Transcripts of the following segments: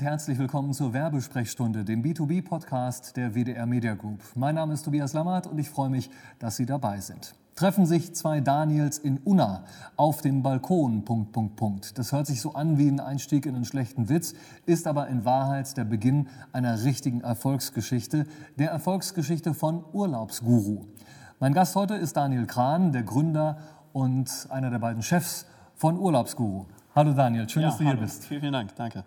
und herzlich willkommen zur Werbesprechstunde, dem B2B-Podcast der WDR Media Group. Mein Name ist Tobias Lammert und ich freue mich, dass Sie dabei sind. Treffen sich zwei Daniels in Unna auf dem Balkon. Punkt, Punkt, Punkt. Das hört sich so an wie ein Einstieg in einen schlechten Witz, ist aber in Wahrheit der Beginn einer richtigen Erfolgsgeschichte, der Erfolgsgeschichte von Urlaubsguru. Mein Gast heute ist Daniel Kran, der Gründer und einer der beiden Chefs von Urlaubsguru. Hallo Daniel, schön, ja, dass du hallo. hier bist. Vielen, vielen Dank, danke.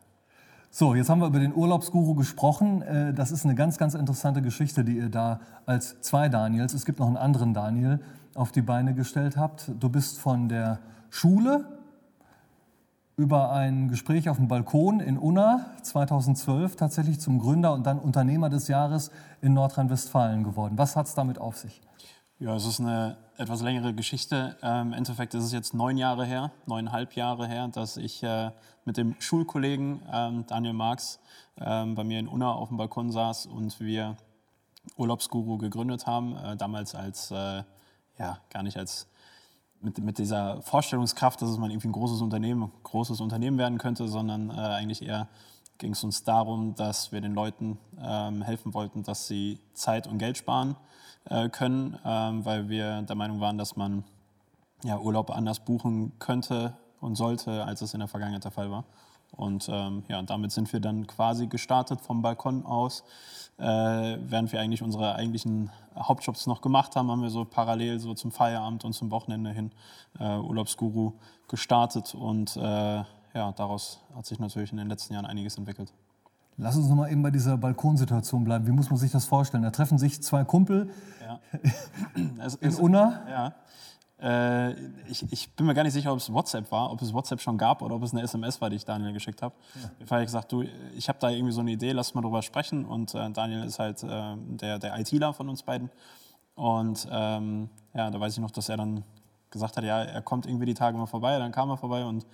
So, jetzt haben wir über den Urlaubsguru gesprochen. Äh, Das ist eine ganz, ganz interessante Geschichte, die ihr da als zwei Daniels, es gibt noch einen anderen Daniel, auf die Beine gestellt habt. Du bist von der Schule über ein Gespräch auf dem Balkon in Unna 2012 tatsächlich zum Gründer und dann Unternehmer des Jahres in Nordrhein-Westfalen geworden. Was hat es damit auf sich? Ja, es ist eine etwas längere Geschichte. Ähm, Im Endeffekt ist es jetzt neun Jahre her, neuneinhalb Jahre her, dass ich äh, mit dem Schulkollegen ähm, Daniel Marx ähm, bei mir in Unna auf dem Balkon saß und wir Urlaubsguru gegründet haben. Äh, damals als, äh, ja, gar nicht als mit, mit dieser Vorstellungskraft, dass es mal irgendwie ein großes Unternehmen, großes Unternehmen werden könnte, sondern eigentlich eher ging es uns darum, dass wir den Leuten helfen wollten, dass sie Zeit und Geld sparen äh, können, ähm, weil wir der Meinung waren, dass man ja, Urlaub anders buchen könnte und sollte, als es in der Vergangenheit der Fall war. Und ähm, ja, damit sind wir dann quasi gestartet vom Balkon aus. Äh, während wir eigentlich unsere eigentlichen Hauptjobs noch gemacht haben, haben wir so parallel so zum Feierabend und zum Wochenende hin äh, Urlaubsguru gestartet. Und äh, ja, daraus hat sich natürlich in den letzten Jahren einiges entwickelt. Lass uns noch mal eben bei dieser Balkonsituation bleiben. Wie muss man sich das vorstellen? Da treffen sich zwei Kumpel Ja. Es- in es- Unna. Ja. Äh, ich, ich bin mir gar nicht sicher, ob es WhatsApp war, ob es WhatsApp schon gab oder ob es eine SMS war, die ich Daniel geschickt habe. Ich habe gesagt, du, ich habe da irgendwie so eine Idee, lass mal drüber sprechen. Und äh, Daniel ist halt äh, der, der ITler von uns beiden. Und ähm, ja, da weiß ich noch, dass er dann gesagt hat, ja, er kommt irgendwie die Tage mal vorbei. Dann kam er vorbei und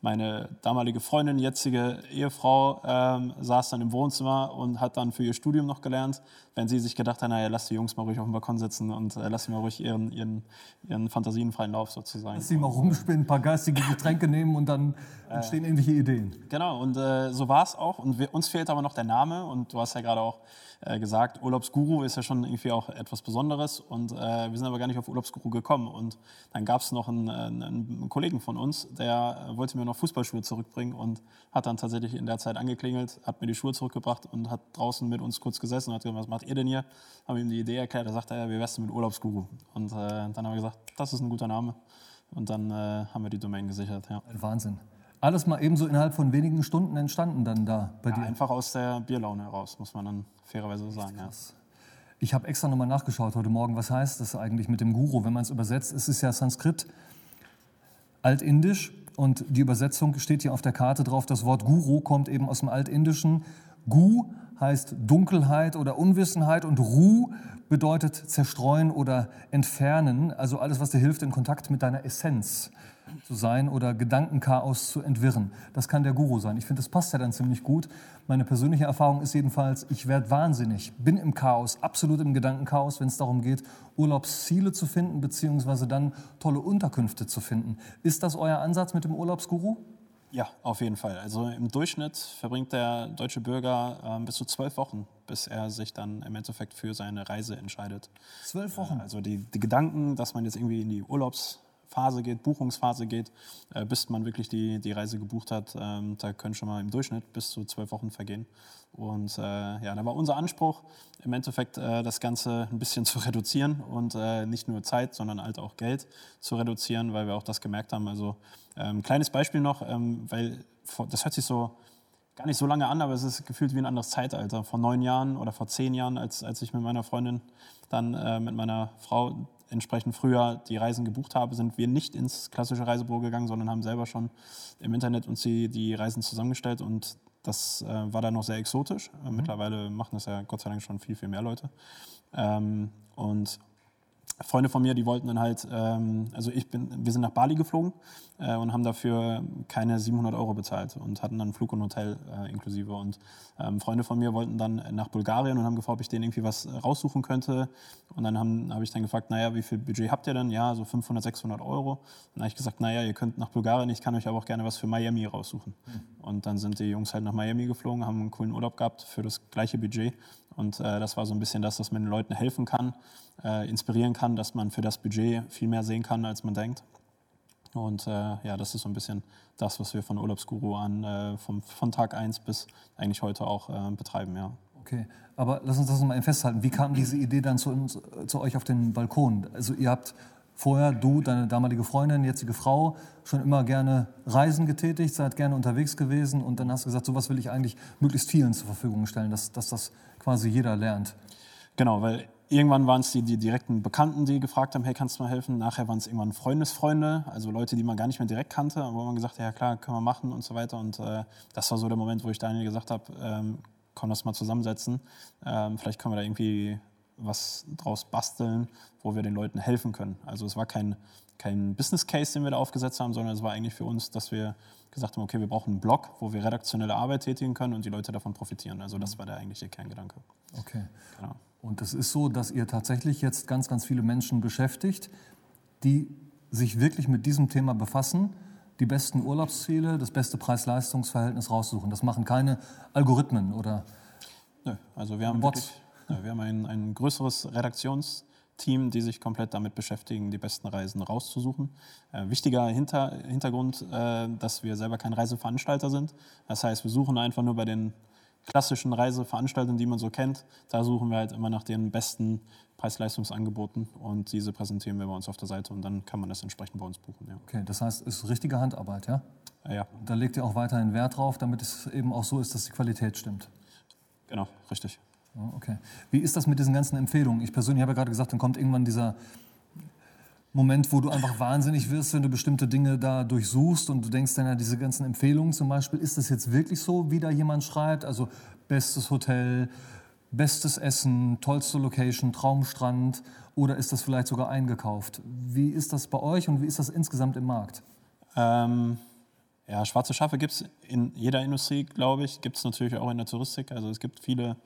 meine damalige Freundin, jetzige Ehefrau, ähm, saß dann im Wohnzimmer und hat dann für ihr Studium noch gelernt, wenn sie sich gedacht hat, naja, lass die Jungs mal ruhig auf dem Balkon sitzen und äh, lass sie mal ruhig ihren, ihren, ihren Fantasien freien Lauf sozusagen. Dass sie mal rumspinnen, ein paar geistige Getränke nehmen und dann entstehen irgendwelche Ideen. Genau, und äh, so war es auch. Und wir, uns fehlt aber noch der Name. Und du hast ja gerade auch äh, gesagt, Urlaubsguru ist ja schon irgendwie auch etwas Besonderes. Und äh, wir sind aber gar nicht auf Urlaubsguru gekommen. Und dann gab es noch einen, einen, Kollegen von uns, der äh, wollte mir noch Fußballschuhe zurückbringen und hat dann tatsächlich in der Zeit angeklingelt, hat mir die Schuhe zurückgebracht und hat draußen mit uns kurz gesessen und hat gesagt, was macht ihr denn hier? Haben ihm die Idee erklärt. Da sagte er, wie wär's denn mit Urlaubsguru? Und äh, dann haben wir gesagt, das ist ein guter Name. Und dann äh, haben wir die Domain gesichert. Ja. Ein Wahnsinn. Alles mal ebenso innerhalb von wenigen Stunden entstanden dann da bei Ja, dir. einfach aus der Bierlaune heraus, muss man dann fairerweise so sagen. Ja. Ich habe extra nochmal nachgeschaut heute Morgen, was heißt das eigentlich mit dem Guru? Wenn man es übersetzt, es ist ja Sanskrit, Altindisch und die Übersetzung steht hier auf der Karte drauf. Das Wort Guru kommt eben aus dem Altindischen. Gu heißt Dunkelheit oder Unwissenheit und Ru bedeutet zerstreuen oder entfernen. Also alles, was dir hilft, in Kontakt mit deiner Essenz zu sein oder Gedankenchaos zu entwirren. Das kann der Guru sein. Ich finde, das passt ja dann ziemlich gut. Meine persönliche Erfahrung ist jedenfalls, ich werde wahnsinnig, bin im Chaos, absolut im Gedankenchaos, wenn es darum geht, Urlaubsziele zu finden, beziehungsweise dann tolle Unterkünfte zu finden. Ist das euer Ansatz mit dem Urlaubsguru? Ja, auf jeden Fall. Also im Durchschnitt verbringt der deutsche Bürger ähm, bis zu zwölf Wochen, bis er sich dann im Endeffekt für seine Reise entscheidet. Zwölf Wochen. Also die, die Gedanken, dass man jetzt irgendwie in die Urlaubsphase geht, Buchungsphase geht, äh, bis man wirklich die, die Reise gebucht hat, ähm, da können schon mal im Durchschnitt bis zu zwölf Wochen vergehen. Und äh, ja, da war unser Anspruch, im Endeffekt äh, das Ganze ein bisschen zu reduzieren und äh, nicht nur Zeit, sondern halt auch Geld zu reduzieren, weil wir auch das gemerkt haben. Also ähm, kleines Beispiel noch, ähm, weil das hört sich so gar nicht so lange an, aber es ist gefühlt wie ein anderes Zeitalter. Vor neun Jahren oder vor zehn Jahren, als, als ich mit meiner Freundin dann äh, mit meiner Frau entsprechend früher die Reisen gebucht habe, sind wir nicht ins klassische Reisebüro gegangen, sondern haben selber schon im Internet uns die, die Reisen zusammengestellt und das äh, war dann noch sehr exotisch. Äh, Mittlerweile machen das ja Gott sei Dank schon viel, viel mehr Leute. Ähm, und Freunde von mir, die wollten dann halt, ähm, also ich bin, wir sind nach Bali geflogen äh, und haben dafür keine 700 Euro bezahlt und hatten dann Flug und Hotel äh, inklusive. Und ähm, Freunde von mir wollten dann nach Bulgarien und haben gefragt, ob ich denen irgendwie was raussuchen könnte. Und dann habe hab ich dann gefragt, naja, wie viel Budget habt ihr denn? Ja, so 500, 600 Euro. Und dann habe ich gesagt, naja, ihr könnt nach Bulgarien, ich kann euch aber auch gerne was für Miami raussuchen. Mhm. Und dann sind die Jungs halt nach Miami geflogen, haben einen coolen Urlaub gehabt für das gleiche Budget. Und äh, das war so ein bisschen das, dass man den Leuten helfen kann, äh, inspirieren kann, dass man für das Budget viel mehr sehen kann, als man denkt. Und äh, ja, das ist so ein bisschen das, was wir von Urlaubsguru an äh, vom, von Tag 1 bis eigentlich heute auch äh, betreiben. Ja. Okay, aber lass uns das mal festhalten. Wie kam diese Idee dann zu, uns, zu euch auf den Balkon? Also ihr habt vorher, du, deine damalige Freundin, jetzige Frau, schon immer gerne Reisen getätigt, seid gerne unterwegs gewesen und dann hast du gesagt, sowas will ich eigentlich möglichst vielen zur Verfügung stellen, dass, dass das quasi jeder lernt. Genau, weil Irgendwann waren es die, die, direkten Bekannten, die gefragt haben, hey, kannst du mal helfen? Nachher waren es irgendwann Freundesfreunde, also Leute, die man gar nicht mehr direkt kannte, wo man gesagt hat, ja klar, können wir machen und so weiter. Und äh, das war so der Moment, wo ich Daniel gesagt habe, ähm, komm, lass mal zusammensetzen. Ähm, vielleicht können wir da irgendwie was draus basteln, wo wir den Leuten helfen können. Also es war kein, kein Business Case, den wir da aufgesetzt haben, sondern es war eigentlich für uns, dass wir gesagt haben, okay, wir brauchen einen Blog, wo wir redaktionelle Arbeit tätigen können und die Leute davon profitieren. Also das war der eigentliche Kerngedanke. Okay. Genau. Und es ist so, dass ihr tatsächlich jetzt ganz, ganz viele Menschen beschäftigt, die sich wirklich mit diesem Thema befassen, die besten Urlaubsziele, das beste Preis-Leistungs-Verhältnis raussuchen. Das machen keine Algorithmen oder Nö, also wir haben, wirklich, ja, wir haben ein, ein größeres Redaktionsteam, die sich komplett damit beschäftigen, die besten Reisen rauszusuchen. Äh, wichtiger Hinter, Hintergrund, äh, dass wir selber kein Reiseveranstalter sind. Das heißt, wir suchen einfach nur bei den klassischen Reiseveranstaltungen, die man so kennt, da suchen wir halt immer nach den besten Preis-Leistungsangeboten und diese präsentieren wir bei uns auf der Seite und dann kann man das entsprechend bei uns buchen. Ja. Okay, das heißt, es ist richtige Handarbeit, ja? Ja. Da legt ihr auch weiterhin Wert drauf, damit es eben auch so ist, dass die Qualität stimmt. Genau, richtig. Okay. Wie ist das mit diesen ganzen Empfehlungen? Ich persönlich habe ja gerade gesagt, dann kommt irgendwann dieser Moment, wo du einfach wahnsinnig wirst, wenn du bestimmte Dinge da durchsuchst und du denkst dann ja, diese ganzen Empfehlungen zum Beispiel, ist das jetzt wirklich so, wie da jemand schreibt? Also bestes Hotel, bestes Essen, tollste Location, Traumstrand oder ist das vielleicht sogar eingekauft? Wie ist das bei euch und wie ist das insgesamt im Markt? Ähm, ja, schwarze Schafe gibt es in jeder Industrie, glaube ich. Gibt es natürlich auch in der Touristik. Also es gibt viele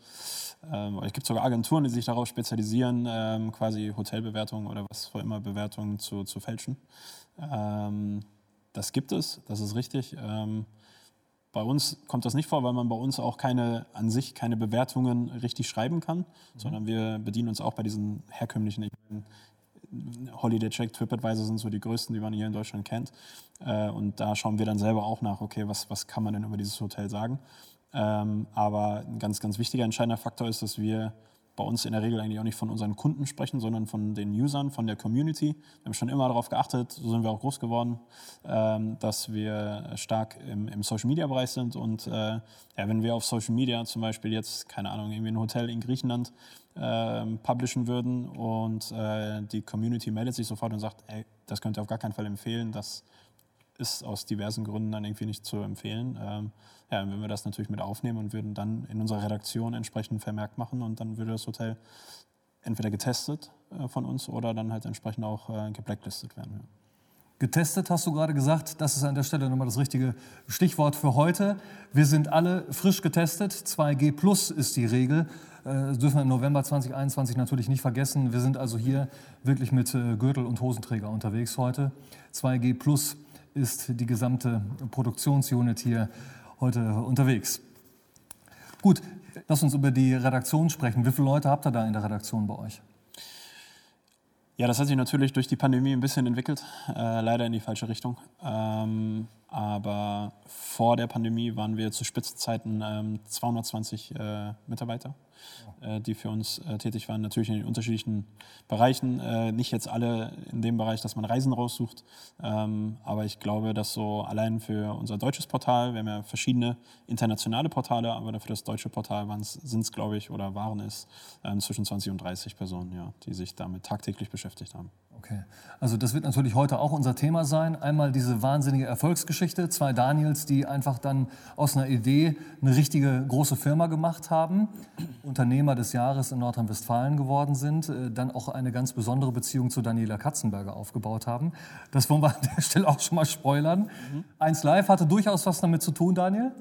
ähm, es gibt sogar Agenturen, die sich darauf spezialisieren, ähm, quasi Hotelbewertungen oder was auch immer Bewertungen zu, zu fälschen. Ähm, das gibt es, das ist richtig. Ähm, bei uns kommt das nicht vor, weil man bei uns auch keine an sich keine Bewertungen richtig schreiben kann, mhm. sondern wir bedienen uns auch bei diesen herkömmlichen Holiday Check, TripAdvisor sind so die größten, die man hier in Deutschland kennt. Äh, und da schauen wir dann selber auch nach, okay, was, was kann man denn über dieses Hotel sagen? Ähm, aber ein ganz, ganz wichtiger entscheidender Faktor ist, dass wir bei uns in der Regel eigentlich auch nicht von unseren Kunden sprechen, sondern von den Usern, von der Community. Wir haben schon immer darauf geachtet, so sind wir auch groß geworden, ähm, dass wir stark im, im Social-Media-Bereich sind. Und äh, ja, wenn wir auf Social Media zum Beispiel jetzt, keine Ahnung, irgendwie ein Hotel in Griechenland äh, publishen würden und äh, die Community meldet sich sofort und sagt, ey, das könnt ihr auf gar keinen Fall empfehlen, das ist aus diversen Gründen dann irgendwie nicht zu empfehlen. Ähm, ja, wenn wir das natürlich mit aufnehmen und würden dann in unserer Redaktion entsprechend vermerkt machen und dann würde das Hotel entweder getestet äh, von uns oder dann halt entsprechend auch äh, geblacklistet werden. Ja. Getestet hast du gerade gesagt, das ist an der Stelle nochmal das richtige Stichwort für heute. Wir sind alle frisch getestet, 2G Plus ist die Regel. Äh, das dürfen wir im November 2021 natürlich nicht vergessen. Wir sind also hier wirklich mit äh, Gürtel und Hosenträger unterwegs heute. 2G Plus ist die gesamte Produktionsunit hier heute unterwegs. Gut, lass uns über die Redaktion sprechen. Wie viele Leute habt ihr da in der Redaktion bei euch? Ja, das hat sich natürlich durch die Pandemie ein bisschen entwickelt, äh, leider in die falsche Richtung. Ähm, aber vor der Pandemie waren wir zu Spitzenzeiten ähm, 220 äh, Mitarbeiter die für uns äh, tätig waren, natürlich in den unterschiedlichen Bereichen. Äh, nicht jetzt alle in dem Bereich, dass man Reisen raussucht, ähm, aber ich glaube, dass so allein für unser deutsches Portal, wir haben ja verschiedene internationale Portale, aber für das deutsche Portal sind es, glaube ich, oder waren es ähm, zwischen 20 und 30 Personen, ja, die sich damit tagtäglich beschäftigt haben. Okay. Also das wird natürlich heute auch unser Thema sein. Einmal diese wahnsinnige Erfolgsgeschichte, zwei Daniels, die einfach dann aus einer Idee eine richtige große Firma gemacht haben, Unternehmer des Jahres in Nordrhein-Westfalen geworden sind, äh, dann auch eine ganz besondere Beziehung zu Daniela Katzenberger aufgebaut haben. Das wollen wir an der Stelle auch schon mal spoilern. Mhm. Eins Live hatte durchaus was damit zu tun, Daniel.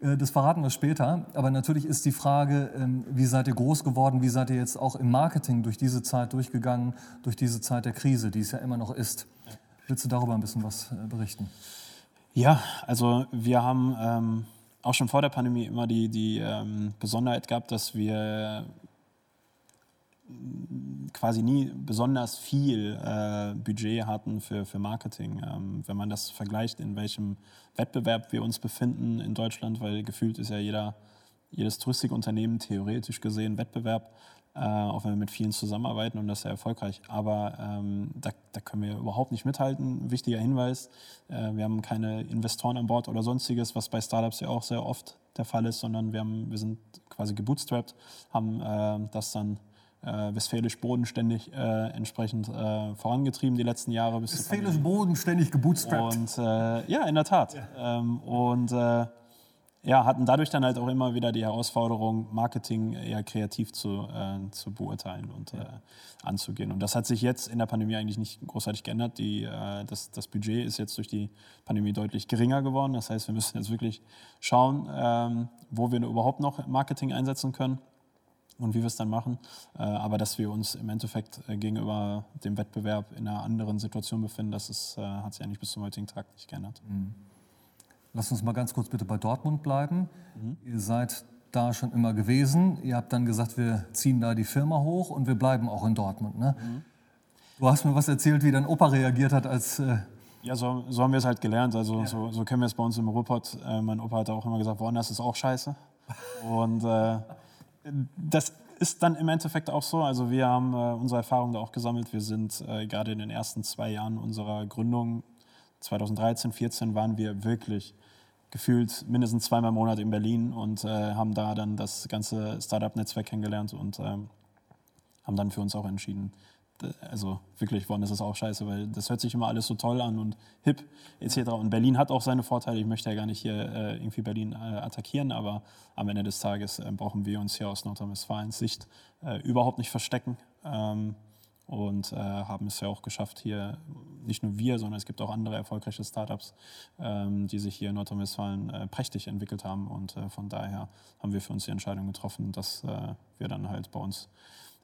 Äh, das verraten wir später. Aber natürlich ist die Frage, ähm, wie seid ihr groß geworden? Wie seid ihr jetzt auch im Marketing durch diese Zeit durchgegangen, durch diese Zeit der Krise, die es ja immer noch ist? Willst du darüber ein bisschen was äh, berichten? Ja, also wir haben ähm, auch schon vor der Pandemie immer die, die ähm, Besonderheit gehabt, dass wir quasi nie besonders viel äh, Budget hatten für, für Marketing. Ähm, wenn man das vergleicht, in welchem Wettbewerb wir uns befinden in Deutschland, weil gefühlt ist ja jeder, jedes Toustikunternehmen theoretisch gesehen Wettbewerb, äh, auch wenn wir mit vielen zusammenarbeiten und das sehr erfolgreich. Aber ähm, da, da, können wir überhaupt nicht mithalten. Wichtiger Hinweis, äh, wir haben keine Investoren an Bord oder sonstiges, was bei Startups ja auch sehr oft der Fall ist, sondern wir, haben, wir sind quasi gebootstrapped, haben äh, das dann äh, westfälisch bodenständig äh, entsprechend äh, vorangetrieben die letzten Jahre. Bis westfälisch bodenständig gebootstrapped. Und äh, ja, in der Tat. Ja. Ähm, und äh, ja, hatten dadurch dann halt auch immer wieder die Herausforderung, Marketing eher kreativ zu, äh, zu beurteilen und ja. anzugehen. Und das hat sich jetzt in der Pandemie eigentlich nicht großartig geändert. Die, das, das Budget ist jetzt durch die Pandemie deutlich geringer geworden. Das heißt, wir müssen jetzt wirklich schauen, ähm, wo wir überhaupt noch Marketing einsetzen können und wie wir es dann machen. Äh, aber dass wir uns im Endeffekt äh, gegenüber dem Wettbewerb in einer anderen Situation befinden, das ist, äh, hat sich eigentlich bis zum heutigen Tag nicht geändert. Mhm. Lass uns mal ganz kurz bitte bei Dortmund bleiben. Mhm. Ihr seid da schon immer gewesen. Ihr habt dann gesagt, wir ziehen da die Firma hoch und wir bleiben auch in Dortmund. Ne? Mhm. Du hast mir was erzählt, wie dein Opa reagiert hat, als. Äh ja, so, so, haben wir es halt gelernt. Also ja. so, so, kennen wir es bei uns im Ruhrpott. Äh, mein Opa hat auch immer gesagt, woanders ist auch scheiße. Und äh, das ist dann im Endeffekt auch so. Also wir haben äh, unsere Erfahrungen da auch gesammelt. Wir sind äh, gerade in den ersten zwei Jahren unserer Gründung, 2013, 2014, waren wir wirklich gefühlt mindestens zweimal im Monat in Berlin und äh, haben da dann das ganze Startup-Netzwerk kennengelernt und ähm, haben dann für uns auch entschieden, also wirklich, woanders ist auch scheiße, weil das hört sich immer alles so toll an und hip etc. Und Berlin hat auch seine Vorteile. Ich möchte ja gar nicht hier äh, irgendwie Berlin äh, attackieren, aber am Ende des Tages äh, brauchen wir uns hier aus Nordrhein-Westfalens Sicht äh, überhaupt nicht verstecken. Ähm, und äh, haben es ja auch geschafft, hier nicht nur wir, sondern es gibt auch andere erfolgreiche Startups, ähm, die sich hier in Nordrhein-Westfalen äh, prächtig entwickelt haben. Und von daher haben wir für uns die Entscheidung getroffen, dass wir dann halt bei uns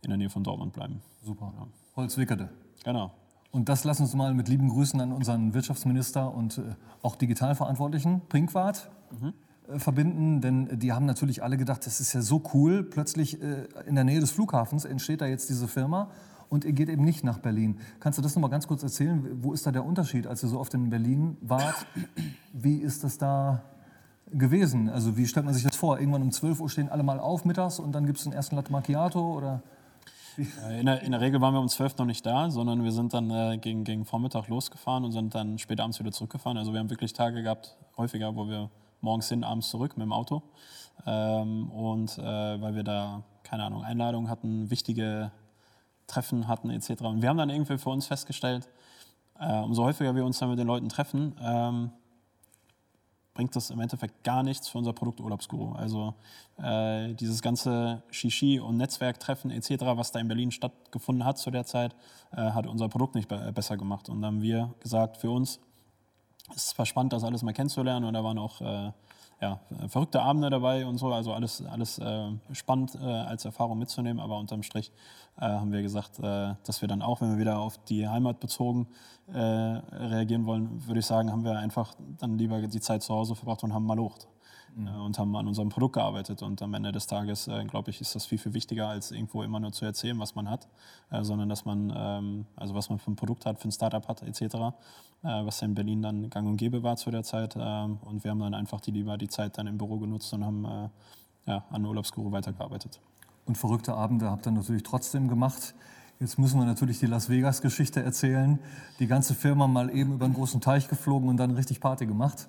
in der Nähe von Dortmund bleiben. Super. Ja. Holzwickede. Genau. Und das lassen uns mal mit lieben Grüßen an unseren Wirtschaftsminister und äh, auch Digitalverantwortlichen, Pinkwart, mhm. äh, verbinden. Denn die haben natürlich alle gedacht, das ist ja so cool. Plötzlich äh, in der Nähe des Flughafens entsteht da jetzt diese Firma und ihr geht eben nicht nach Berlin. Kannst du das noch mal ganz kurz erzählen? Wo ist da der Unterschied, als ihr so oft in Berlin wart? Wie ist das da gewesen? Also wie stellt man sich das vor? Irgendwann um 12 Uhr stehen alle mal auf mittags und dann gibt es den ersten Latte Macchiato oder... Äh, in der, in der, Regel waren wir um 12 noch nicht da, sondern wir sind dann äh, gegen, gegen Vormittag losgefahren und sind dann spät abends wieder zurückgefahren. Also wir haben wirklich Tage gehabt, häufiger, wo wir morgens hin, abends zurück mit dem Auto. Ähm, und äh, weil wir da, keine Ahnung, Einladungen hatten, wichtige Treffen hatten etc. Und wir haben dann irgendwie für uns festgestellt, äh, umso häufiger wir uns dann mit den Leuten treffen, ähm, bringt das im Endeffekt gar nichts für unser Produkt Urlaubsguru. Also äh, dieses ganze Shishi und Netzwerktreffen etc., was da in Berlin stattgefunden hat zu der Zeit, äh, hat unser Produkt nicht be besser gemacht. Und dann haben wir gesagt, für uns ist es zwar spannend, das alles mal kennenzulernen und da waren auch äh, ja, verrückte Abende dabei und so, also alles, alles äh, spannend äh, als Erfahrung mitzunehmen, aber unterm Strich äh, haben wir gesagt, äh, dass wir dann auch, wenn wir wieder auf die Heimat bezogen äh, reagieren wollen, würde ich sagen, haben wir einfach dann lieber die Zeit zu Hause verbracht und haben mal locht mhm. Äh, und haben an unserem Produkt gearbeitet. Und am Ende des Tages, äh, glaube ich, ist das viel, viel wichtiger, als irgendwo immer nur zu erzählen, was man hat, äh, sondern dass man, ähm, also was man für ein Produkt hat, für ein Startup hat, etc., was in Berlin dann gang und gäbe war zu der Zeit. Ähm, und wir haben dann einfach die lieber die Zeit dann im Büro genutzt und haben ja, an Urlaubsguru weitergearbeitet. Und verrückte Abende habt ihr natürlich trotzdem gemacht. Jetzt müssen wir natürlich die Las Vegas-Geschichte erzählen. Die ganze Firma mal eben über einen großen Teich geflogen und dann richtig Party gemacht.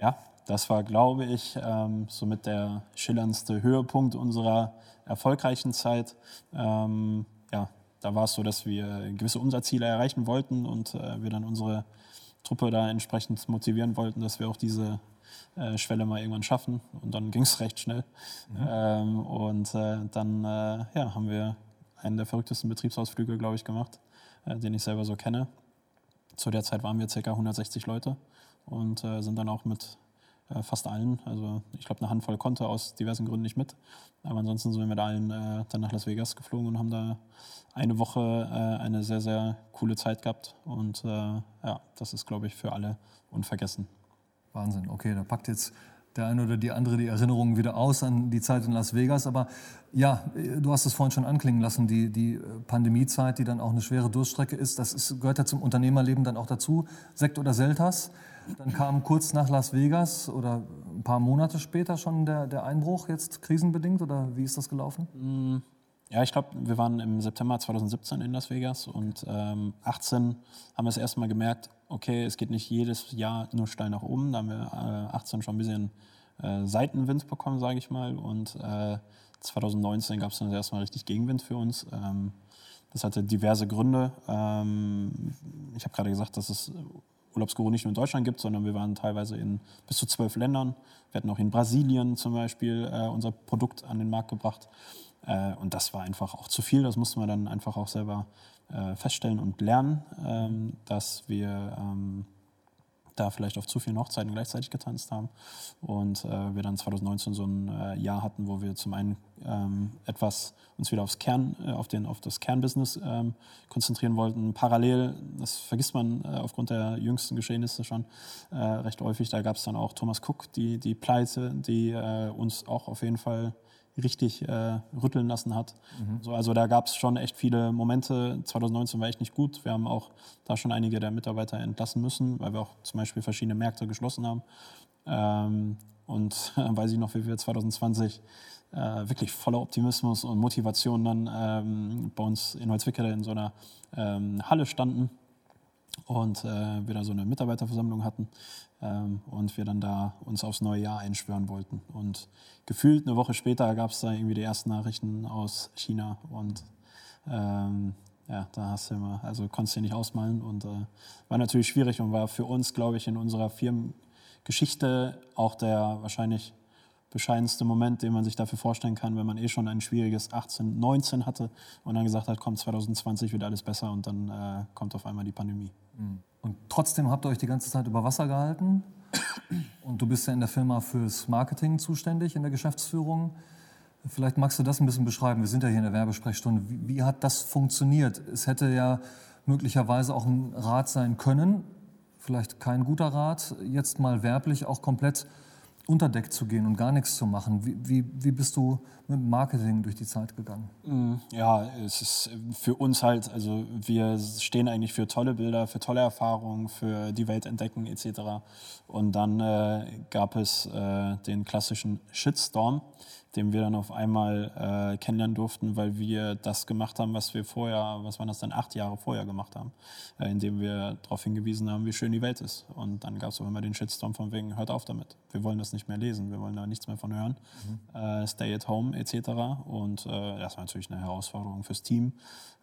Ja, das war, glaube ich, ähm, somit der schillerndste Höhepunkt unserer erfolgreichen Zeit. Ähm, ja, da war es so, dass wir gewisse Umsatzziele erreichen wollten und äh, wir dann unsere Truppe da entsprechend motivieren wollten, dass wir auch diese äh, Schwelle mal irgendwann schaffen. Und dann ging es recht schnell. Mhm. Ähm, und äh, dann äh, ja, haben wir einen der verrücktesten Betriebsausflüge, glaube ich, gemacht, äh, den ich selber so kenne. Zu der Zeit waren wir ca. 160 Leute und äh, sind dann auch mit äh, fast allen, also ich glaube eine Handvoll konnte aus diversen Gründen nicht mit, aber ansonsten sind wir mit allen äh, dann nach Las Vegas geflogen und haben da eine Woche äh, eine sehr, sehr coole Zeit gehabt und äh, ja, das ist glaube ich für alle unvergessen. Wahnsinn, okay, da packt jetzt der eine oder die andere die Erinnerungen wieder aus an die Zeit in Las Vegas. Aber ja, du hast es vorhin schon anklingen lassen, die, die Pandemiezeit, die dann auch eine schwere Durststrecke ist, das ist, gehört ja zum Unternehmerleben dann auch dazu. Sekt oder Selters. Dann kam kurz nach Las Vegas oder ein paar Monate später schon der, der Einbruch, jetzt krisenbedingt oder wie ist das gelaufen? Mm, ja, ich glaube, wir waren im September 2017 in Las Vegas und ähm, 18 haben wir das erste Mal gemerkt, okay, es geht nicht jedes Jahr nur steil nach oben. Da haben wir äh, 18 schon ein bisschen äh, Seitenwind bekommen, sage ich mal. Und äh, 2019 gab es dann erstmal richtig Gegenwind für uns. Ähm, das hatte diverse Gründe. Ähm, ich habe gerade gesagt, dass es Urlaubsguru nicht nur in Deutschland gibt, sondern wir waren teilweise in bis zu zwölf Ländern. Wir hatten auch in Brasilien zum Beispiel äh, unser Produkt an den Markt gebracht. Äh, und das war einfach auch zu viel. Das mussten wir dann einfach auch selber äh, feststellen und lernen, ähm, dass wir ähm, da vielleicht auf zu vielen Hochzeiten gleichzeitig getanzt haben. Und äh, wir dann 2019 so ein äh, Jahr hatten, wo wir zum einen ähm, etwas uns wieder aufs Kern, äh, auf, den, auf das Kernbusiness ähm, konzentrieren wollten. Parallel, das vergisst man äh, aufgrund der jüngsten Geschehnisse schon äh, recht häufig, da gab es dann auch Thomas Cook, die, die Pleite, die äh, uns auch auf jeden Fall richtig äh, rütteln lassen hat. Mhm. So, also da gab es schon echt viele Momente. 2019 war echt nicht gut. Wir haben auch da schon einige der Mitarbeiter entlassen müssen, weil wir auch zum Beispiel verschiedene Märkte geschlossen haben. Ähm, und äh, weiß ich noch, wie wir 2020 äh, wirklich voller Optimismus und Motivation dann ähm, bei uns in Holzwickede in so einer ähm, Halle standen und äh, wir da so eine Mitarbeiterversammlung hatten ähm, und wir dann da uns aufs neue Jahr einschwören wollten. Und gefühlt eine Woche später gab es da irgendwie die ersten Nachrichten aus China und ähm, ja, da hast du immer, also konntest du nicht ausmalen und äh, war natürlich schwierig und war für uns, glaube ich, in unserer Firmengeschichte auch der wahrscheinlich bescheidenste Moment, den man sich dafür vorstellen kann, wenn man eh schon ein schwieriges 18, 19 hatte und dann gesagt hat, kommt 2020 wird alles besser und dann äh, kommt auf einmal die Pandemie. Mhm. Und trotzdem habt ihr euch die ganze Zeit über Wasser gehalten. Und du bist ja in der Firma fürs Marketing zuständig, in der Geschäftsführung. Vielleicht magst du das ein bisschen beschreiben. Wir sind ja hier in der Werbesprechstunde. Wie, wie hat das funktioniert? Es hätte ja möglicherweise auch ein Rat sein können, vielleicht kein guter Rat, jetzt mal werblich auch komplett unter Deck zu gehen und gar nichts zu machen. Wie, wie, wie bist du mit Marketing durch die Zeit gegangen? Mm, ja, es ist für uns halt, also wir stehen eigentlich für tolle Bilder, für tolle Erfahrungen, für die Welt entdecken etc. Und dann äh, gab es äh, den klassischen Shitstorm den wir dann auf einmal äh, kennenlernen durften, weil wir das gemacht haben, was wir vorher, was waren das dann, acht Jahre vorher gemacht haben, äh, indem wir darauf hingewiesen haben, wie schön die Welt ist. Und dann gab es auch immer den Shitstorm von wegen, hört auf damit. Wir wollen das nicht mehr lesen, wir wollen da nichts mehr von hören. Mhm. Äh, stay at home etc. Und äh, das war natürlich eine Herausforderung fürs Team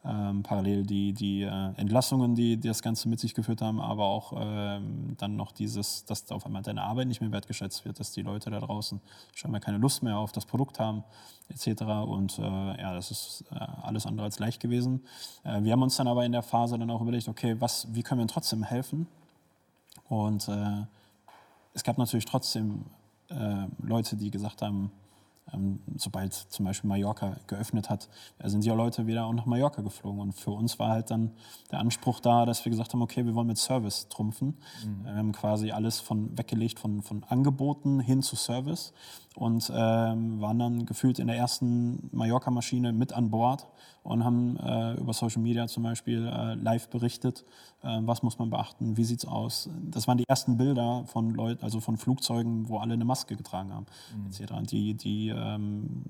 ähm, parallel die, die äh, Entlassungen, die, die, das Ganze mit sich geführt haben, aber auch ähm, dann noch dieses, dass auf einmal deine Arbeit nicht mehr wertgeschätzt wird, dass die Leute da draußen scheinbar keine Lust mehr auf das Produkt haben, etc. Und äh, ja, das ist äh, alles andere als leicht gewesen. Äh, wir haben uns dann aber in der Phase dann auch überlegt, okay, was, wie können wir trotzdem helfen? Und äh, es gab natürlich trotzdem äh, Leute, die gesagt haben, sobald zum Beispiel Mallorca geöffnet hat, sind ja Leute wieder auch nach Mallorca geflogen. Und für uns war halt dann der Anspruch da, dass wir gesagt haben, okay, wir wollen mit Service trumpfen. Mhm. Wir haben quasi alles von weggelegt von, von Angeboten hin zu Service und ähm, waren dann gefühlt in der ersten Mallorca-Maschine mit an Bord und haben äh, über Social Media zum Beispiel äh, live berichtet, äh, was muss man beachten, wie sieht es aus. Das waren die ersten Bilder von Leuten, also von Flugzeugen, wo alle eine Maske getragen haben, mhm. etc. Die, die, ähm,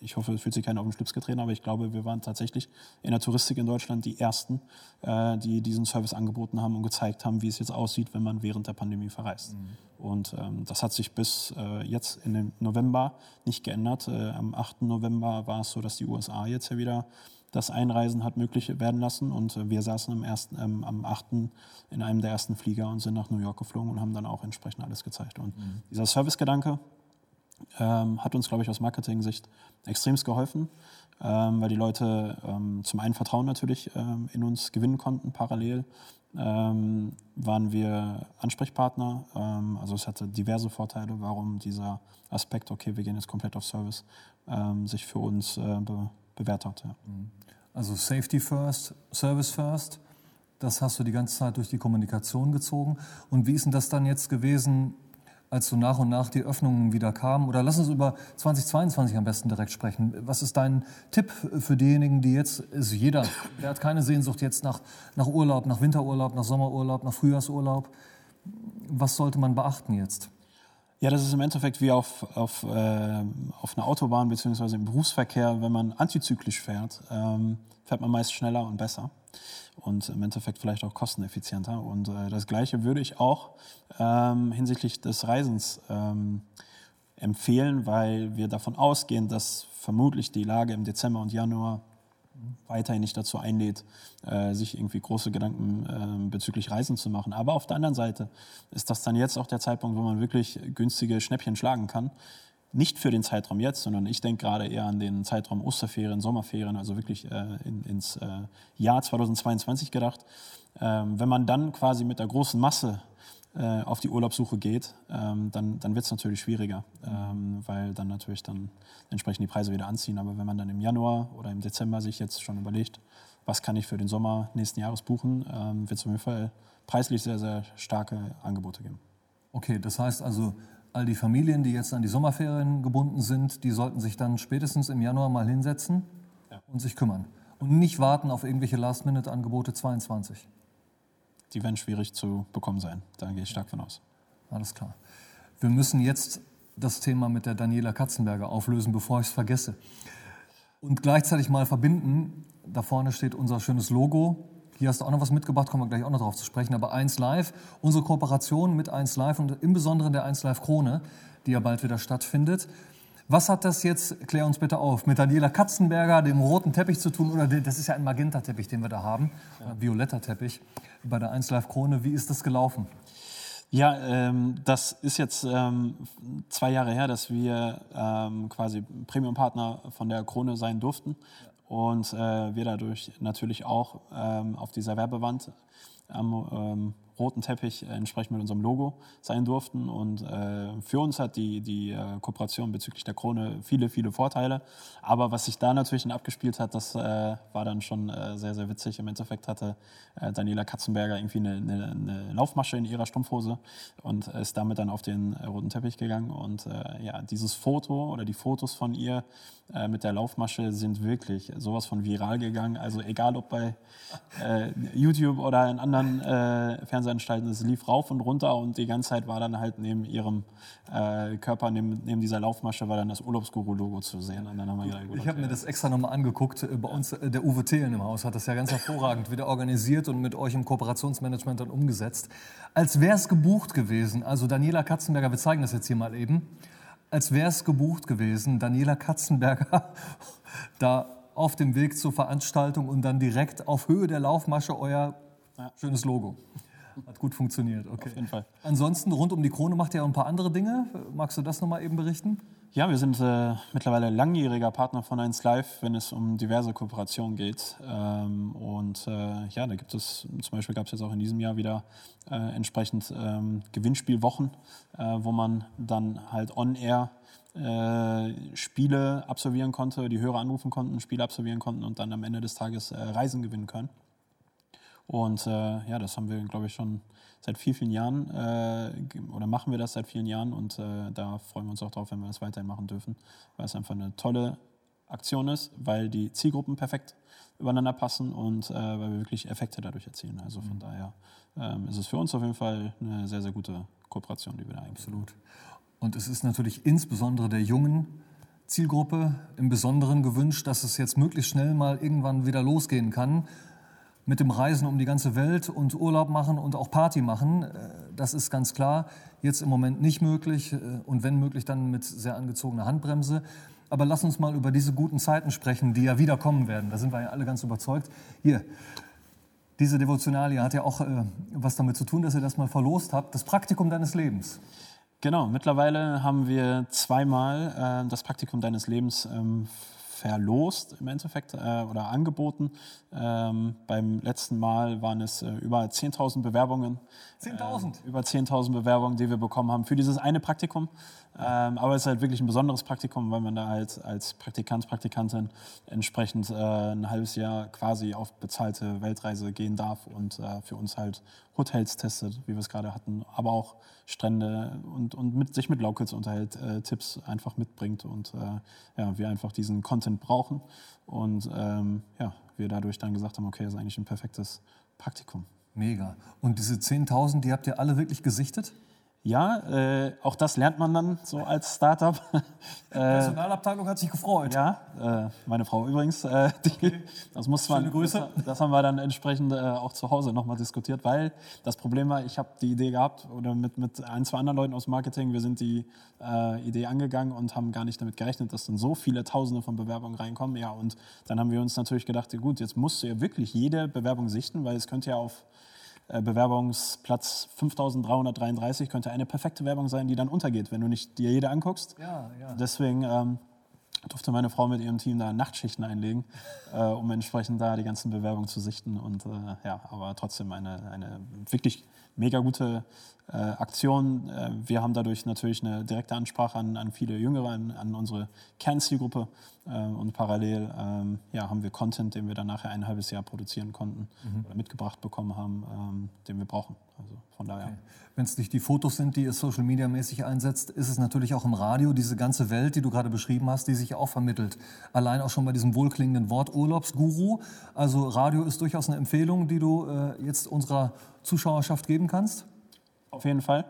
ich hoffe, es fühlt sich keiner auf den Schlips getreten, aber ich glaube, wir waren tatsächlich in der Touristik in Deutschland die ersten, äh, die diesen Service angeboten haben und gezeigt haben, wie es jetzt aussieht, wenn man während der Pandemie verreist. Mhm. Und ähm, das hat sich bis äh, jetzt in dem November nicht geändert. Äh, am 8. November war es so, dass die USA jetzt ja wieder das Einreisen hat möglich werden lassen. Und äh, wir saßen am, ersten, ähm, am 8. in einem der ersten Flieger und sind nach New York geflogen und haben dann auch entsprechend alles gezeigt. Und mhm. dieser Servicegedanke ähm, hat uns, glaube ich, aus Marketing-Sicht extremst geholfen, ähm, weil die Leute ähm, zum einen Vertrauen natürlich ähm, in uns gewinnen konnten, parallel ähm, waren wir Ansprechpartner. Ähm, also es hatte diverse Vorteile, warum dieser Aspekt, okay, wir gehen jetzt komplett auf Service, sich für uns äh, be bewährt hat. Ja. Mhm. Also Safety First, Service First, das hast du die ganze Zeit durch die Kommunikation gezogen. Und wie ist denn das dann jetzt gewesen als so nach und nach die Öffnungen wieder kamen? Oder lass uns über 2022 am besten direkt sprechen. Was ist dein Tipp für diejenigen, die jetzt, also jeder, der hat keine Sehnsucht jetzt nach, nach Urlaub, nach Winterurlaub, nach Sommerurlaub, nach Frühjahrsurlaub. Was sollte man beachten jetzt? Ja, das ist im Endeffekt wie auf, auf, äh, auf einer Autobahn bzw. im Berufsverkehr, wenn man antizyklisch fährt, ähm, fährt man meist schneller und besser und im Endeffekt vielleicht auch kosteneffizienter. Und äh, das Gleiche würde ich auch ähm, hinsichtlich des Reisens ähm, empfehlen, weil wir davon ausgehen, dass vermutlich die Lage im Dezember und Januar weiterhin nicht dazu einlädt, äh, sich irgendwie große Gedanken äh, bezüglich Reisen zu machen. Aber auf der anderen Seite ist das dann jetzt auch der Zeitpunkt, wo man wirklich günstige Schnäppchen schlagen kann nicht für den Zeitraum jetzt, sondern ich denke gerade eher an den Zeitraum Osterferien, Sommerferien, also wirklich äh, in, ins äh, Jahr 2022 gedacht. Ähm, wenn man dann quasi mit der großen Masse äh, auf die Urlaubssuche geht, ähm, dann, dann wird es natürlich schwieriger, ähm, weil dann natürlich dann entsprechend die Preise wieder anziehen. Aber wenn man dann im Januar oder im Dezember sich jetzt schon überlegt, was kann ich für den Sommer nächsten Jahres buchen, ähm, wird es auf jeden Fall preislich sehr, sehr starke Angebote geben. Okay, das heißt also, all die Familien, die jetzt an die Sommerferien gebunden sind, die sollten sich dann spätestens im Januar mal hinsetzen ja. und sich kümmern. Und nicht warten auf irgendwelche Last-Minute-Angebote 22. Die werden schwierig zu bekommen sein. Da gehe ich stark von aus. Alles klar. Wir müssen jetzt das Thema mit der Daniela Katzenberger auflösen, bevor ich es vergesse. Und gleichzeitig mal verbinden. Da vorne steht unser schönes Logo hier hast du auch noch was mitgebracht, kommen wir gleich auch noch darauf zu sprechen. Aber 1 Live, unsere Kooperation mit 1 Live und im Besonderen der 1 Live Krone, die ja bald wieder stattfindet. Was hat das jetzt, klär uns bitte auf, mit Daniela Katzenberger, dem roten Teppich zu tun? Oder das ist ja ein Magenta-Teppich, den wir da haben, ja. violetter Teppich bei der 1 Live Krone. Wie ist das gelaufen? Ja, ähm, das ist jetzt ähm, zwei Jahre her, dass wir ähm, quasi Premium-Partner von der Krone sein durften und äh, wir dadurch natürlich auch ähm, auf dieser Werbewand am ähm, roten Teppich äh, entsprechend mit unserem Logo sein durften. Und äh, für uns hat die, die äh, Kooperation bezüglich der Krone viele, viele Vorteile. Aber was sich da natürlich dann abgespielt hat, das äh, war dann schon äh, sehr, sehr witzig. Im Endeffekt hatte äh, Daniela Katzenberger irgendwie eine, eine, eine, Laufmasche in ihrer Strumpfhose und ist damit dann auf den roten Teppich gegangen. Und ja, dieses Foto oder die Fotos von ihr mit der Laufmasche sind wirklich sowas von viral gegangen. Also egal ob bei YouTube oder in anderen Fernsehsendern, Fernsehanstalten, es lief rauf und runter und die ganze Zeit war dann halt neben ihrem äh, Körper, neben, neben, dieser Laufmasche, war dann das Urlaubsguru-Logo zu sehen. Und dann haben wir gedacht, ich habe mir das extra nochmal angeguckt. Äh, bei uns, äh, der Uwe Thelen im Haus hat das ja ganz hervorragend wieder organisiert und mit euch im Kooperationsmanagement dann umgesetzt. Als wäre es gebucht gewesen, also Daniela Katzenberger, wir zeigen das jetzt hier mal eben, als wäre es gebucht gewesen, Daniela Katzenberger da auf dem Weg zur Veranstaltung und dann direkt auf Höhe der Laufmasche euer ja. schönes Logo. Hat gut funktioniert, okay. Auf jeden Fall. Ansonsten rund um die Krone macht ihr auch ein paar andere Dinge. Magst du das nochmal eben berichten? Ja, wir sind äh, mittlerweile langjähriger Partner von 1 Live, wenn es um diverse Kooperationen geht. Ähm, und äh, ja, da gibt es, zum Beispiel gab es jetzt auch in diesem Jahr wieder äh, entsprechend ähm, Gewinnspielwochen, äh, wo man dann halt on-air äh, Spiele absolvieren konnte, die Hörer anrufen konnten, Spiele absolvieren konnten und dann am Ende des Tages äh, Reisen gewinnen können. Und äh, ja, das haben wir, glaube ich, schon seit vielen, vielen Jahren äh, oder machen wir das seit vielen Jahren und äh, da freuen wir uns auch drauf, wenn wir das weiterhin machen dürfen, weil es einfach eine tolle Aktion ist, weil die Zielgruppen perfekt übereinander passen und äh, weil wir wirklich Effekte dadurch erzielen. Also von mhm. daher ähm, ist es für uns auf jeden Fall eine sehr, sehr gute Kooperation, die wir da eingehen. Absolut. Und es ist natürlich insbesondere der jungen Zielgruppe im Besonderen gewünscht, dass es jetzt möglichst schnell mal irgendwann wieder losgehen kann mit dem Reisen um die ganze Welt und Urlaub machen und auch Party machen. Äh, das ist ganz klar jetzt im Moment nicht möglich äh, und wenn möglich dann mit sehr angezogener Handbremse. Aber lass uns mal über diese guten Zeiten sprechen, die ja wieder kommen werden. Da sind wir ja alle ganz überzeugt. Hier, diese Devotionalie hat ja auch äh, was damit zu tun, dass ihr das mal verlost habt. Das Praktikum deines Lebens. Genau, mittlerweile haben wir zweimal äh, das Praktikum deines Lebens ähm, verlost im Endeffekt äh, oder angeboten. Ähm, beim letzten Mal waren es äh, über 10.000 Bewerbungen. 10.000? Äh, über 10.000 Bewerbungen, die wir bekommen haben für dieses eine Praktikum. Ähm, aber es ist halt wirklich ein besonderes Praktikum, weil man da halt als Praktikant, Praktikantin entsprechend äh, ein halbes Jahr quasi auf bezahlte Weltreise gehen darf und äh, für uns halt Hotels testet, wie wir es gerade hatten, aber auch Strände und, und mit, sich mit Locals unterhält, äh, Tipps einfach mitbringt und äh, ja, wir einfach diesen Content brauchen und ähm, ja, wir dadurch dann gesagt haben, okay, das ist eigentlich ein perfektes Praktikum. Mega. Und diese 10.000, die habt ihr alle wirklich gesichtet? Ja, äh, auch das lernt man dann so als Startup. Die Personalabteilung hat sich gefreut. Ja, äh, meine Frau übrigens. Äh, die. Das muss man. Grüße. Das, das, haben wir dann entsprechend äh, auch zu Hause nochmal diskutiert, weil das Problem war, ich habe die Idee gehabt oder mit, mit ein, zwei anderen Leuten aus Marketing, wir sind die äh, Idee angegangen und haben gar nicht damit gerechnet, dass dann so viele Tausende von Bewerbungen reinkommen. Ja, und dann haben wir uns natürlich gedacht, gut, jetzt musst du ja wirklich jede Bewerbung sichten, weil es könnte ja auf äh, Bewerbungsplatz 5333 könnte eine perfekte Werbung sein, die dann untergeht, wenn du nicht dir jede anguckst. Ja, ja. Deswegen ähm, durfte meine Frau mit ihrem Team da Nachtschichten einlegen, äh, um entsprechend da die ganzen Bewerbungen zu sichten. Und äh, ja, aber trotzdem eine, eine wirklich mega gute äh, Aktion. Äh, wir haben dadurch natürlich eine direkte Ansprache an, an viele Jüngere, an, an unsere Kernzielgruppe äh, und parallel ähm, ja, haben wir Content, den wir dann nachher ein halbes Jahr produzieren konnten mhm. oder mitgebracht bekommen haben, ähm, den wir brauchen. Also von daher. Okay. Wenn es nicht die Fotos sind, die ihr Social Media mäßig einsetzt, ist es natürlich auch im Radio diese ganze Welt, die du gerade beschrieben hast, die sich auch vermittelt. Allein auch schon bei diesem wohlklingenden Wort Urlaubsguru. Also Radio ist durchaus eine Empfehlung, die du äh, jetzt unserer Zuschauerschaft geben kannst? Auf jeden Fall.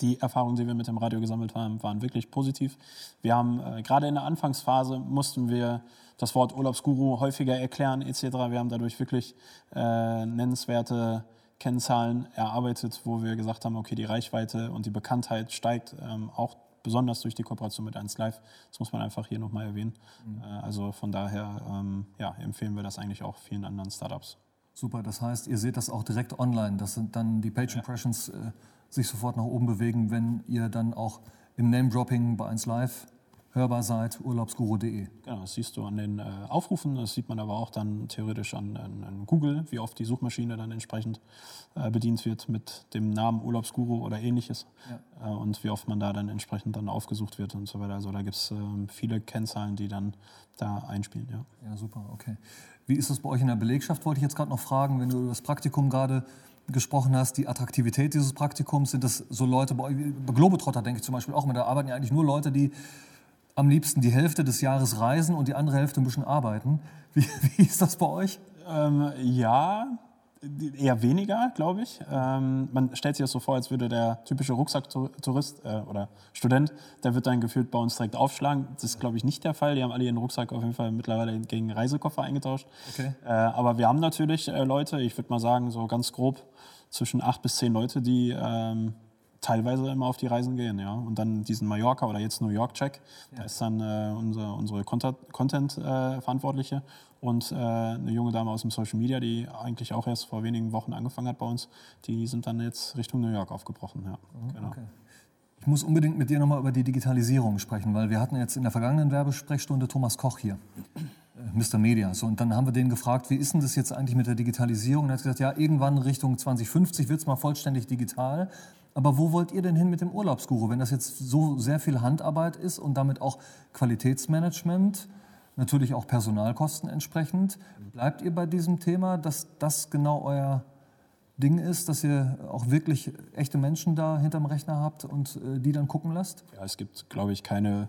Die Erfahrungen, die wir mit dem Radio gesammelt haben, waren wirklich positiv. Wir haben äh, gerade in der Anfangsphase mussten wir das Wort Urlaubsguru häufiger erklären etc. Wir haben dadurch wirklich äh, nennenswerte Kennzahlen erarbeitet, wo wir gesagt haben, okay, die Reichweite und die Bekanntheit steigt ähm, auch besonders durch die Kooperation mit 1 Live. Das muss man einfach hier nochmal erwähnen. Mhm. Äh, also von daher ähm, ja, empfehlen wir das eigentlich auch vielen anderen Startups. Super, das heißt, ihr seht das auch direkt online, dass dann die Page Impressions äh, sich sofort nach oben bewegen, wenn ihr dann auch im Name-Dropping bei 1 Live hörbar seid, urlaubsguru.de. Genau, das siehst du an den äh, Aufrufen, das sieht man aber auch dann theoretisch an, an, an Google, wie oft die Suchmaschine dann entsprechend äh, bedient wird mit dem Namen Urlaubsguru oder ähnliches ja. äh, und wie oft man da dann entsprechend dann aufgesucht wird und so weiter. Also da gibt es ähm, viele Kennzahlen, die dann da einspielen. Ja, ja super, okay. Wie ist das bei euch in der Belegschaft, wollte ich jetzt gerade noch fragen, wenn du über das Praktikum gerade gesprochen hast, die Attraktivität dieses Praktikums, sind das so Leute, bei, bei Globetrotter denke ich zum Beispiel auch da arbeiten ja eigentlich nur Leute, die am liebsten die Hälfte des Jahres reisen und die andere Hälfte ein bisschen arbeiten. Wie, wie ist das bei euch? Ähm, ja, eher weniger, glaube ich. Ähm, man stellt sich das so vor, als würde der typische Rucksacktourist äh, oder Student, der wird dann gefühlt bei uns direkt aufschlagen. Das ist, glaube ich, nicht der Fall. Die haben alle ihren Rucksack auf jeden Fall mittlerweile gegen Reisekoffer eingetauscht. Okay. Äh, aber wir haben natürlich äh, Leute, ich würde mal sagen, so ganz grob zwischen acht bis zehn Leute, die ähm, teilweise immer auf die Reisen gehen, ja. Und dann diesen Mallorca oder jetzt New York-Check, ja. da ist dann äh, unser, unsere Content-Verantwortliche äh, und äh, eine junge Dame aus dem Social Media, die eigentlich auch erst vor wenigen Wochen angefangen hat bei uns, die sind dann jetzt Richtung New York aufgebrochen, ja. Oh, genau. Okay. Ich muss unbedingt mit dir nochmal über die Digitalisierung sprechen, weil wir hatten jetzt in der vergangenen Werbesprechstunde Thomas Koch hier. Äh, Mr. Media. So, und dann haben wir den gefragt, wie ist denn das jetzt eigentlich mit der Digitalisierung? Und er hat gesagt, ja, irgendwann Richtung 2050 wird es mal vollständig digital. Aber wo wollt ihr denn hin mit dem Urlaubsguru, wenn das jetzt so sehr viel Handarbeit ist und damit auch Qualitätsmanagement, natürlich auch Personalkosten entsprechend? Bleibt ihr bei diesem Thema, dass das genau euer Ding ist, dass ihr auch wirklich echte Menschen da hinterm Rechner habt und äh, die dann gucken lasst? Ja, es gibt, glaube ich, keine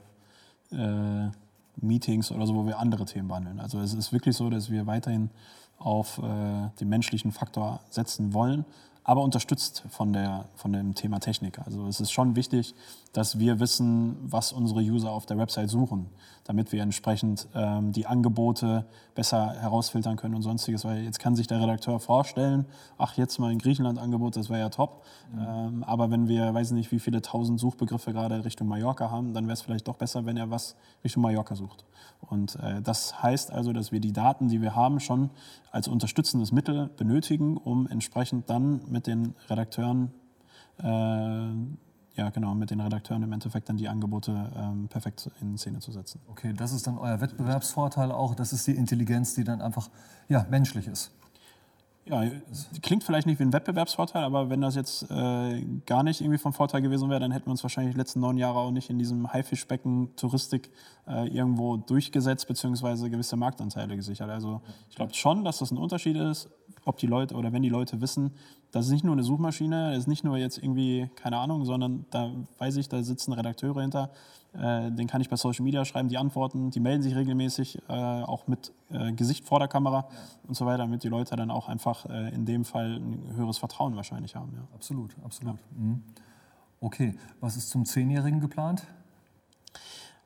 äh, Meetings oder so, wo wir andere Themen behandeln. Also es ist wirklich so, dass wir weiterhin auf äh, den menschlichen Faktor setzen wollen aber unterstützt von, der, von dem Thema Technik. Also es ist schon wichtig, dass wir wissen, was unsere User auf der Website suchen, damit wir entsprechend ähm, die Angebote besser herausfiltern können und sonstiges. Weil jetzt kann sich der Redakteur vorstellen, ach jetzt mal ein Griechenland-Angebot, das wäre ja top. Mhm. Ähm, aber wenn wir, weiß nicht, wie viele tausend Suchbegriffe gerade Richtung Mallorca haben, dann wäre es vielleicht doch besser, wenn er was Richtung Mallorca sucht. Und äh, das heißt also, dass wir die Daten, die wir haben, schon als unterstützendes Mittel benötigen, um entsprechend dann mit den Redakteuren äh, ja, genau, mit den Redakteuren im Endeffekt dann die Angebote ähm, perfekt in Szene zu setzen. Okay, das ist dann euer Wettbewerbsvorteil auch. Das ist die Intelligenz, die dann einfach ja, menschlich ist. Ja, klingt vielleicht nicht wie ein Wettbewerbsvorteil, aber wenn das jetzt äh, gar nicht irgendwie vom Vorteil gewesen wäre, dann hätten wir uns wahrscheinlich die letzten neun Jahre auch nicht in diesem Haifischbecken Touristik äh, irgendwo durchgesetzt beziehungsweise gewisse Marktanteile gesichert. Also ich glaube schon, dass das ein Unterschied ist, ob die Leute oder wenn die Leute wissen, das ist nicht nur eine Suchmaschine, das ist nicht nur jetzt irgendwie, keine Ahnung, sondern da weiß ich, da sitzen Redakteure hinter, äh, den kann ich bei Social Media schreiben, die antworten, die melden sich regelmäßig, äh, auch mit äh, Gesicht vor der Kamera ja. und so weiter, damit die Leute dann auch einfach äh, in dem Fall ein höheres Vertrauen wahrscheinlich haben. Ja. Absolut, absolut. Ja. Mhm. Okay, was ist zum Zehnjährigen geplant?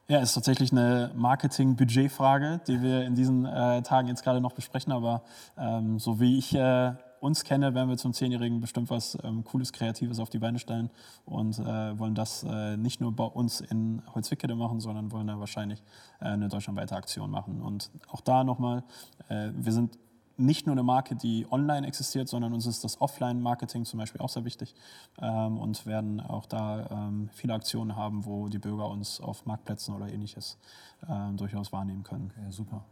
Ja, ist tatsächlich eine Marketing-Budget-Frage, die wir in diesen äh, Tagen jetzt gerade noch besprechen. Aber ähm, so wie ich uns kenne, werden wir zum Zehnjährigen bestimmt was ähm, Cooles, Kreatives auf die Beine stellen und äh, wollen das äh, nicht nur bei uns in Holzwickede machen, sondern wollen da wahrscheinlich äh, eine deutschlandweite Aktion machen. Und auch da nochmal, äh, wir sind nicht nur eine Marke, die online existiert, sondern uns ist das Offline-Marketing zum Beispiel auch sehr wichtig ähm, und werden auch da ähm, viele Aktionen haben, wo die Bürger uns auf Marktplätzen oder ähnliches ähm, durchaus wahrnehmen können. Okay, super.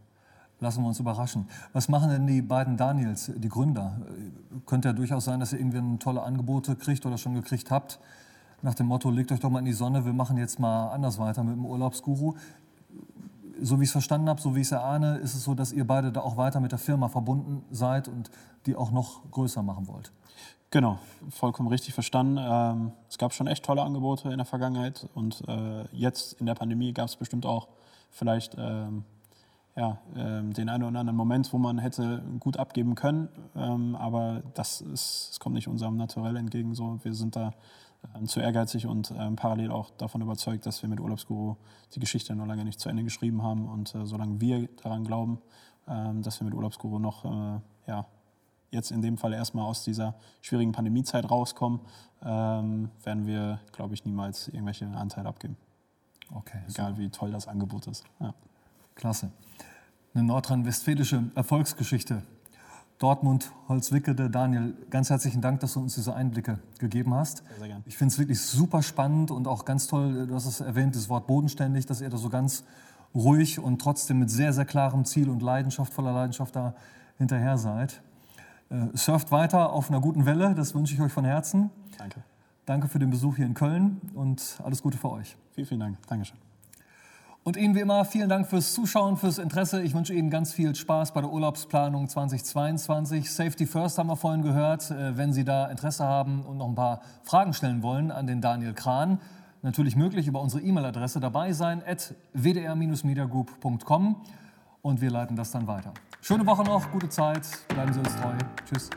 Lassen wir uns überraschen. Was machen denn die beiden Daniels, die Gründer? Könnte ja durchaus sein, dass ihr irgendwie tolle Angebote kriegt oder schon gekriegt habt. Nach dem Motto, legt euch doch mal in die Sonne, wir machen jetzt mal anders weiter mit dem Urlaubsguru. So wie ich es verstanden habe, so wie ich es erahne, ist es so, dass ihr beide da auch weiter mit der Firma verbunden seid und die auch noch größer machen wollt. Genau, vollkommen richtig verstanden. Ähm, es gab schon echt tolle Angebote in der Vergangenheit und äh, jetzt in der Pandemie gab es bestimmt auch vielleicht ähm, ja, ähm, den einen oder anderen Moment, wo man hätte gut abgeben können. Ähm, aber das, ist, das kommt nicht unserem Naturell entgegen. So. Wir sind da ähm, zu ehrgeizig und ähm, parallel auch davon überzeugt, dass wir mit Urlaubsguru die Geschichte noch lange nicht zu Ende geschrieben haben. Und äh, solange wir daran glauben, ähm, dass wir mit Urlaubsguru noch äh, ja, jetzt in dem Fall erstmal aus dieser schwierigen Pandemiezeit rauskommen, ähm, werden wir, glaube ich, niemals irgendwelche Anteile abgeben. Okay, Egal super. wie toll das Angebot ist. Ja. Klasse. Eine nordrhein-westfälische Erfolgsgeschichte. Dortmund, Holzwickede, Daniel, ganz herzlichen Dank, dass du uns diese Einblicke gegeben hast. Sehr, sehr gern. Ich finde es wirklich super spannend und auch ganz toll, du hast es erwähnt, das Wort bodenständig, dass ihr da so ganz ruhig und trotzdem mit sehr, sehr klarem Ziel und Leidenschaft, voller Leidenschaft da hinterher seid. Äh, surft weiter auf einer guten Welle, das wünsche ich euch von Herzen. Danke. Danke für den Besuch hier in Köln und alles Gute für euch. Vielen, vielen Dank. Dankeschön. Und Ihnen wie immer vielen Dank fürs Zuschauen, fürs Interesse. Ich wünsche Ihnen ganz viel Spaß bei der Urlaubsplanung 2022. Safety First haben wir vorhin gehört. Äh, wenn Sie da Interesse haben und noch ein paar Fragen stellen wollen an den Daniel Kran, natürlich möglich über unsere E-Mail-Adresse dabei sein, at wdr-mediagroup.com und wir leiten das dann weiter. Schöne Woche noch, gute Zeit, bleiben Sie uns treu. Tschüss.